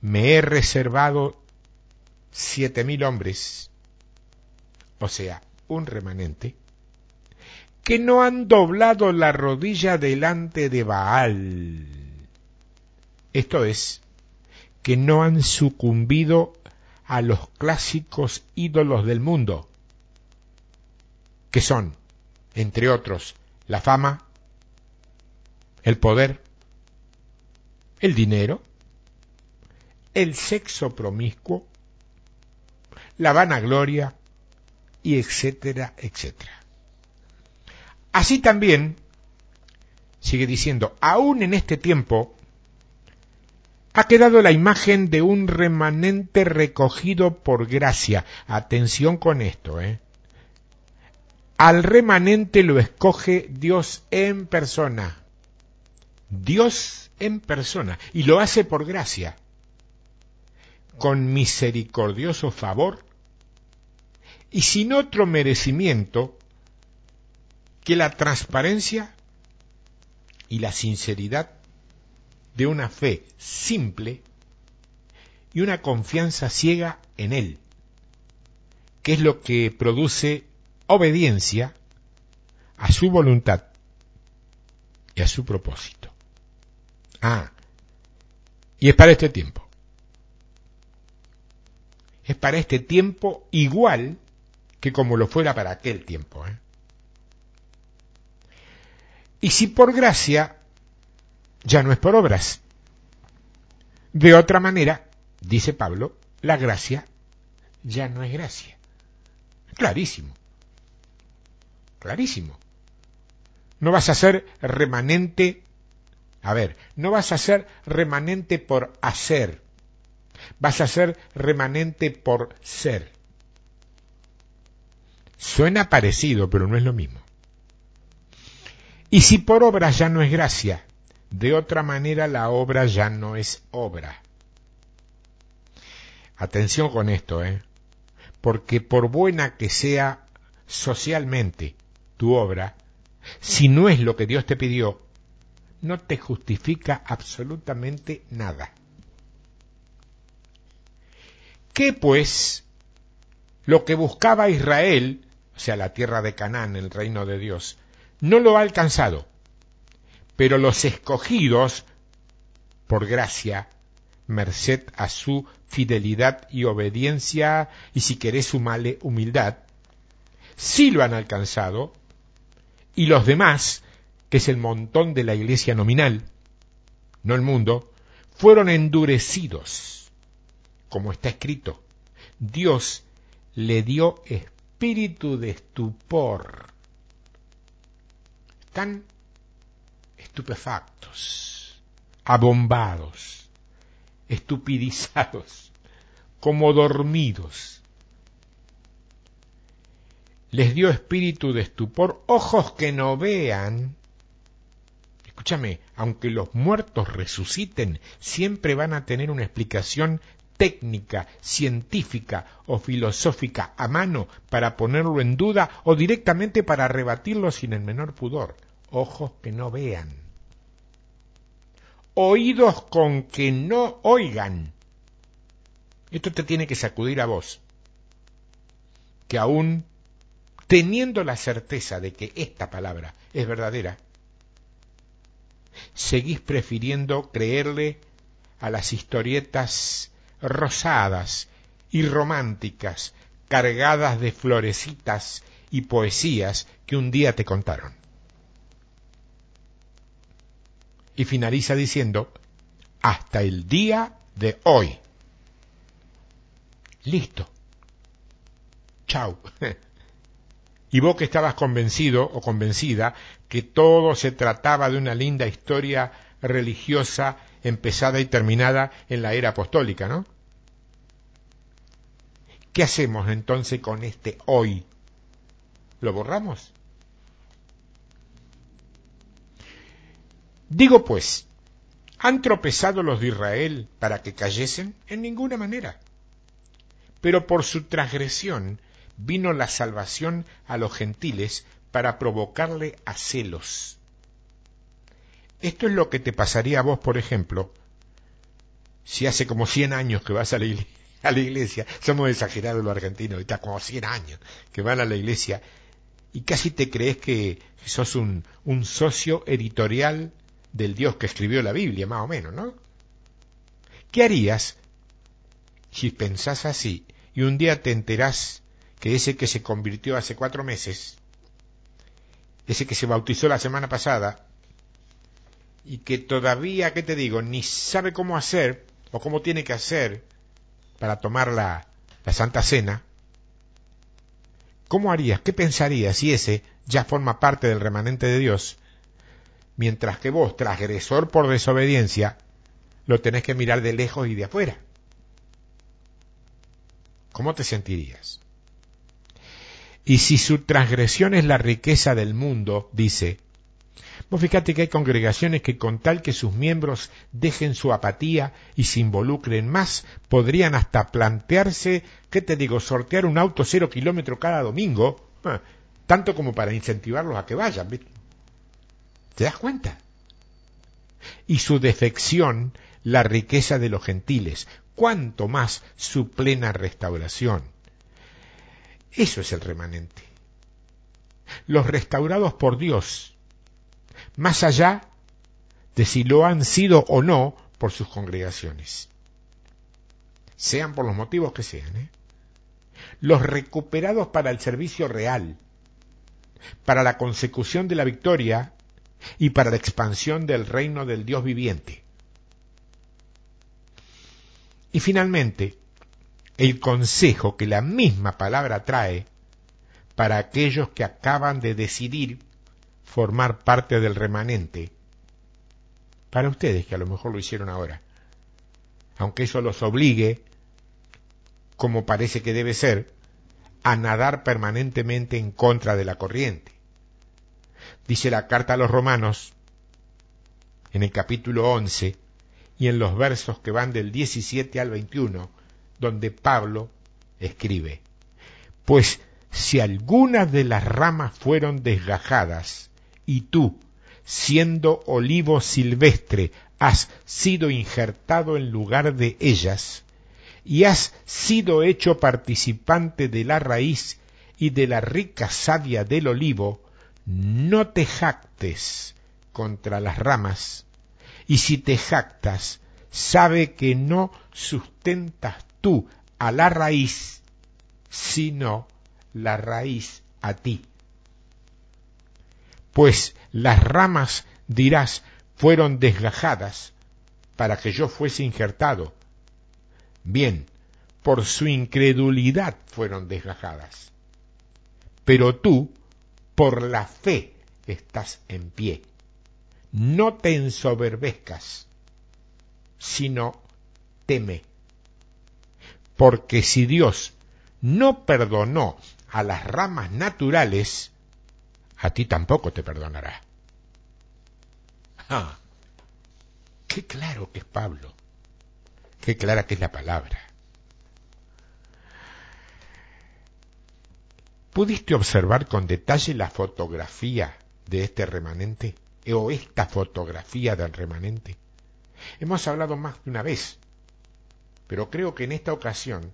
Me he reservado siete mil hombres, o sea, un remanente, que no han doblado la rodilla delante de Baal. Esto es, que no han sucumbido a los clásicos ídolos del mundo, que son, entre otros, la fama, el poder, el dinero, el sexo promiscuo, la vanagloria y etcétera, etcétera. Así también, sigue diciendo, aún en este tiempo, ha quedado la imagen de un remanente recogido por gracia. Atención con esto, ¿eh? Al remanente lo escoge Dios en persona. Dios en persona. Y lo hace por gracia. Con misericordioso favor y sin otro merecimiento que la transparencia y la sinceridad de una fe simple y una confianza ciega en Él, que es lo que produce obediencia a su voluntad y a su propósito. Ah, y es para este tiempo. Es para este tiempo igual que como lo fuera para aquel tiempo. ¿eh? Y si por gracia, ya no es por obras. De otra manera, dice Pablo, la gracia ya no es gracia. Clarísimo. Clarísimo. No vas a ser remanente, a ver, no vas a ser remanente por hacer, vas a ser remanente por ser. Suena parecido, pero no es lo mismo. Y si por obra ya no es gracia, de otra manera la obra ya no es obra. Atención con esto, ¿eh? Porque por buena que sea socialmente tu obra, si no es lo que Dios te pidió, no te justifica absolutamente nada. ¿Qué pues lo que buscaba Israel, o sea, la tierra de Canaán, el reino de Dios, no lo ha alcanzado, pero los escogidos, por gracia, merced a su fidelidad y obediencia, y si querés su male humildad, sí lo han alcanzado, y los demás, que es el montón de la iglesia nominal, no el mundo, fueron endurecidos, como está escrito. Dios le dio espíritu de estupor están estupefactos, abombados, estupidizados, como dormidos. Les dio espíritu de estupor, ojos que no vean. Escúchame, aunque los muertos resuciten, siempre van a tener una explicación técnica, científica o filosófica a mano para ponerlo en duda o directamente para rebatirlo sin el menor pudor ojos que no vean, oídos con que no oigan. Esto te tiene que sacudir a vos, que aún teniendo la certeza de que esta palabra es verdadera, seguís prefiriendo creerle a las historietas rosadas y románticas, cargadas de florecitas y poesías que un día te contaron. Y finaliza diciendo, hasta el día de hoy. Listo. Chau. y vos que estabas convencido o convencida que todo se trataba de una linda historia religiosa empezada y terminada en la era apostólica, ¿no? ¿Qué hacemos entonces con este hoy? ¿Lo borramos? Digo pues, ¿han tropezado los de Israel para que cayesen? En ninguna manera. Pero por su transgresión vino la salvación a los gentiles para provocarle a celos. Esto es lo que te pasaría a vos, por ejemplo, si hace como 100 años que vas a la, iglesia, somos exagerados los argentinos, está como 100 años que van a la iglesia, y casi te crees que sos un, un socio editorial del Dios que escribió la Biblia, más o menos, ¿no? ¿Qué harías si pensás así y un día te enterás que ese que se convirtió hace cuatro meses ese que se bautizó la semana pasada, y que todavía, ¿qué te digo?, ni sabe cómo hacer o cómo tiene que hacer para tomar la, la Santa Cena, ¿cómo harías? ¿Qué pensarías si ese ya forma parte del remanente de Dios, mientras que vos, transgresor por desobediencia, lo tenés que mirar de lejos y de afuera? ¿Cómo te sentirías? Y si su transgresión es la riqueza del mundo, dice, Vos fíjate que hay congregaciones que con tal que sus miembros dejen su apatía y se involucren más, podrían hasta plantearse, ¿qué te digo?, sortear un auto cero kilómetro cada domingo, ah, tanto como para incentivarlos a que vayan. ¿Te das cuenta? Y su defección, la riqueza de los gentiles, cuanto más su plena restauración. Eso es el remanente. Los restaurados por Dios, más allá de si lo han sido o no por sus congregaciones, sean por los motivos que sean. ¿eh? Los recuperados para el servicio real, para la consecución de la victoria y para la expansión del reino del Dios viviente. Y finalmente, el consejo que la misma palabra trae para aquellos que acaban de decidir formar parte del remanente. Para ustedes que a lo mejor lo hicieron ahora. Aunque eso los obligue, como parece que debe ser, a nadar permanentemente en contra de la corriente. Dice la carta a los romanos, en el capítulo 11, y en los versos que van del 17 al 21, donde Pablo escribe, Pues si algunas de las ramas fueron desgajadas, y tú, siendo olivo silvestre, has sido injertado en lugar de ellas, y has sido hecho participante de la raíz y de la rica savia del olivo, no te jactes contra las ramas, y si te jactas, sabe que no sustentas tú a la raíz, sino la raíz a ti pues las ramas, dirás, fueron desgajadas para que yo fuese injertado. Bien, por su incredulidad fueron desgajadas. Pero tú, por la fe, estás en pie. No te ensoberbezcas, sino teme. Porque si Dios no perdonó a las ramas naturales, a ti tampoco te perdonará. Ah, qué claro que es Pablo, qué clara que es la palabra. ¿Pudiste observar con detalle la fotografía de este remanente o esta fotografía del remanente? Hemos hablado más de una vez, pero creo que en esta ocasión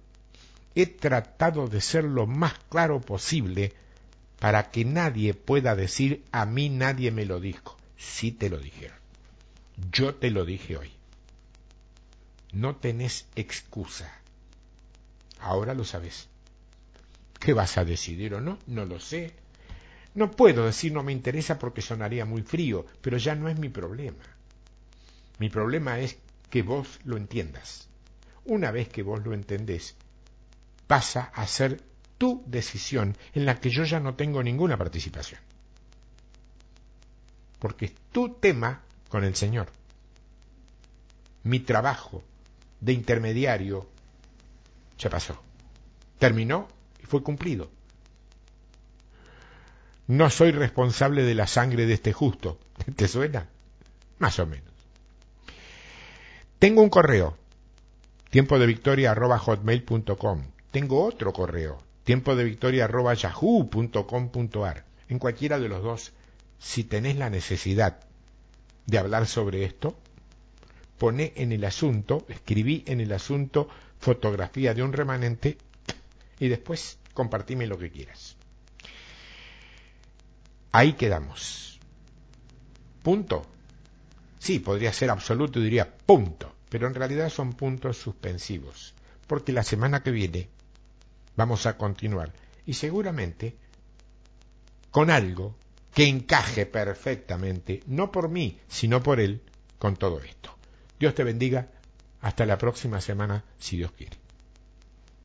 he tratado de ser lo más claro posible para que nadie pueda decir a mí nadie me lo dijo. Sí te lo dijeron. Yo te lo dije hoy. No tenés excusa. Ahora lo sabes. ¿Qué vas a decidir o no? No lo sé. No puedo decir no me interesa porque sonaría muy frío, pero ya no es mi problema. Mi problema es que vos lo entiendas. Una vez que vos lo entendés, pasa a ser tu decisión en la que yo ya no tengo ninguna participación. Porque es tu tema con el Señor. Mi trabajo de intermediario se pasó. Terminó y fue cumplido. No soy responsable de la sangre de este justo. ¿Te suena? Más o menos. Tengo un correo, tiempo de victoria Tengo otro correo, tiempo de victoria arroba yahoo.com.ar. En cualquiera de los dos, si tenés la necesidad de hablar sobre esto, pone en el asunto, escribí en el asunto fotografía de un remanente y después compartime lo que quieras. Ahí quedamos. Punto. Sí, podría ser absoluto y diría punto, pero en realidad son puntos suspensivos, porque la semana que viene Vamos a continuar. Y seguramente con algo que encaje perfectamente, no por mí, sino por Él, con todo esto. Dios te bendiga. Hasta la próxima semana, si Dios quiere.